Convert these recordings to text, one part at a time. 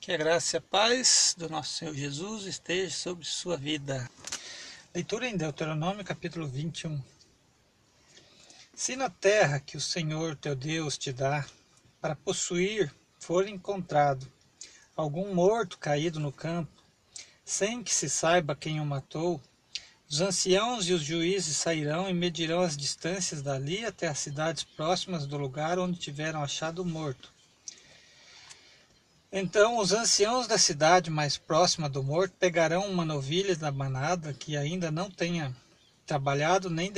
Que a graça e a paz do nosso Senhor Jesus esteja sobre sua vida. Leitura em Deuteronômio capítulo 21. Se na terra que o Senhor teu Deus te dá para possuir for encontrado algum morto caído no campo, sem que se saiba quem o matou, os anciãos e os juízes sairão e medirão as distâncias dali até as cidades próximas do lugar onde tiveram achado o morto então os anciãos da cidade mais próxima do morto pegarão uma novilha da manada que ainda não tenha trabalhado nem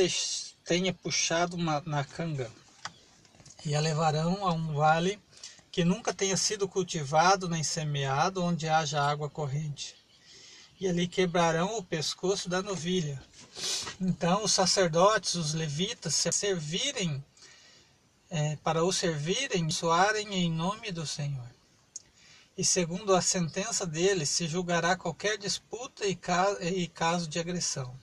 tenha puxado uma, na canga, e a levarão a um vale que nunca tenha sido cultivado nem semeado, onde haja água corrente. E ali quebrarão o pescoço da novilha. Então os sacerdotes, os levitas, se servirem, é, para o servirem, soarem em nome do Senhor e segundo a sentença dele se julgará qualquer disputa e caso de agressão.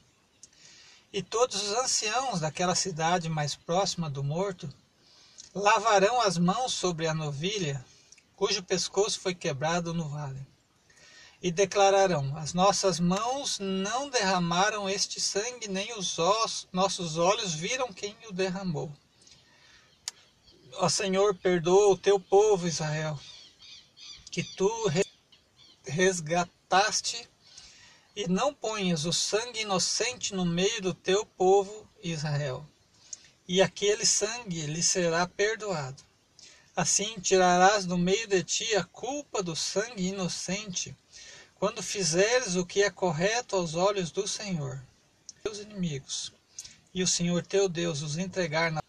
E todos os anciãos daquela cidade mais próxima do morto lavarão as mãos sobre a novilha, cujo pescoço foi quebrado no vale, e declararão: As nossas mãos não derramaram este sangue, nem os ossos, nossos olhos viram quem o derramou. Ó Senhor, perdoa o teu povo Israel que tu resgataste, e não ponhas o sangue inocente no meio do teu povo Israel. E aquele sangue lhe será perdoado. Assim tirarás do meio de ti a culpa do sangue inocente, quando fizeres o que é correto aos olhos do Senhor, teus inimigos, e o Senhor teu Deus os entregar na.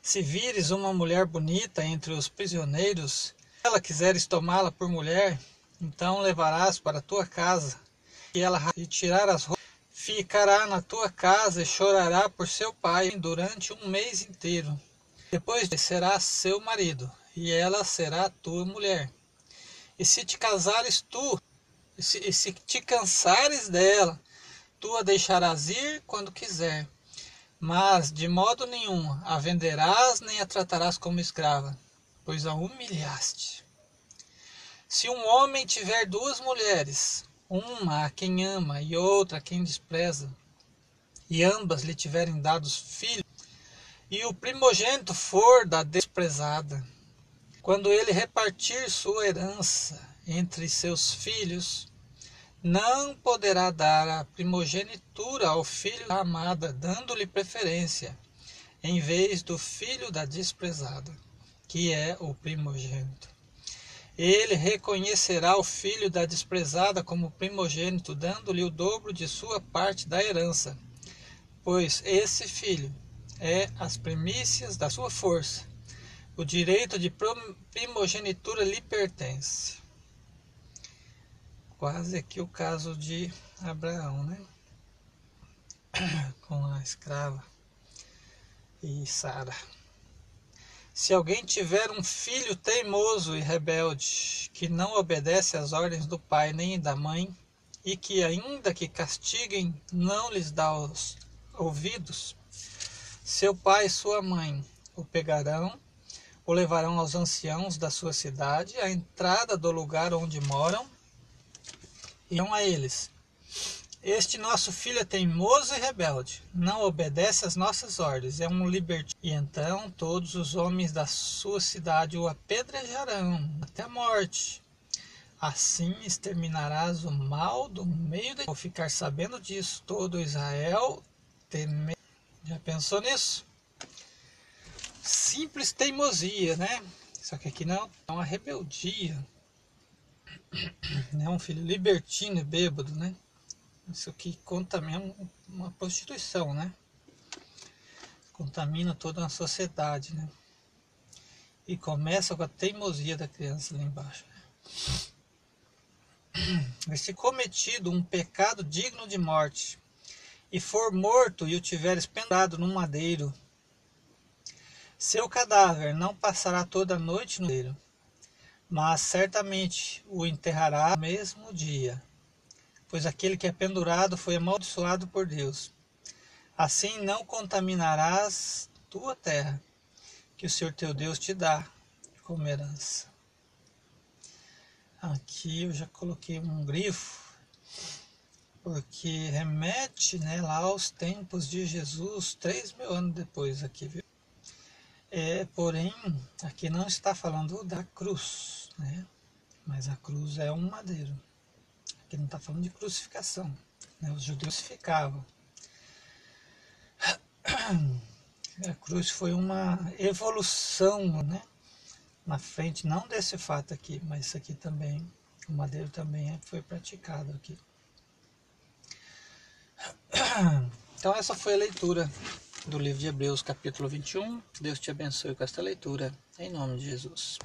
Se vires uma mulher bonita entre os prisioneiros, ela quiseres tomá-la por mulher, então levarás para tua casa, e ela tirar as roupas, ficará na tua casa e chorará por seu pai durante um mês inteiro. Depois será seu marido, e ela será tua mulher. E se te casares tu, e se, e se te cansares dela, tu a deixarás ir quando quiser. Mas de modo nenhum a venderás nem a tratarás como escrava pois a humilhaste. Se um homem tiver duas mulheres, uma a quem ama e outra a quem despreza, e ambas lhe tiverem dados filhos, e o primogênito for da desprezada, quando ele repartir sua herança entre seus filhos, não poderá dar a primogenitura ao filho da amada, dando-lhe preferência, em vez do filho da desprezada que é o primogênito. Ele reconhecerá o filho da desprezada como primogênito, dando-lhe o dobro de sua parte da herança, pois esse filho é as primícias da sua força. O direito de primogenitura lhe pertence. Quase aqui o caso de Abraão, né? Com a escrava e Sara. Se alguém tiver um filho teimoso e rebelde, que não obedece às ordens do pai nem da mãe, e que, ainda que castiguem, não lhes dá os ouvidos, seu pai e sua mãe o pegarão, o levarão aos anciãos da sua cidade, à entrada do lugar onde moram, e a eles este nosso filho é teimoso e rebelde, não obedece às nossas ordens, é um libertino. E então todos os homens da sua cidade o apedrejarão até a morte. Assim exterminarás o mal do meio de. Ao ficar sabendo disso, todo Israel teme. Já pensou nisso? Simples teimosia, né? Só que aqui não, é uma rebeldia. É um filho libertino e bêbado, né? Isso aqui contamina uma prostituição, né? Contamina toda a sociedade, né? E começa com a teimosia da criança lá embaixo. Né? Se cometido um pecado digno de morte, e for morto e o tiveres pendurado num madeiro, seu cadáver não passará toda a noite no madeiro, mas certamente o enterrará no mesmo dia pois aquele que é pendurado foi amaldiçoado por Deus. Assim não contaminarás tua terra, que o Senhor teu Deus te dá como herança. aqui eu já coloquei um grifo, porque remete né, lá aos tempos de Jesus, três mil anos depois aqui, viu? É, porém, aqui não está falando da cruz, né? mas a cruz é um madeiro. Aqui não está falando de crucificação. Né? Os judeus ficavam. A cruz foi uma evolução né? na frente, não desse fato aqui, mas isso aqui também, o madeiro também foi praticado aqui. Então essa foi a leitura do livro de Hebreus, capítulo 21. Deus te abençoe com esta leitura, em nome de Jesus.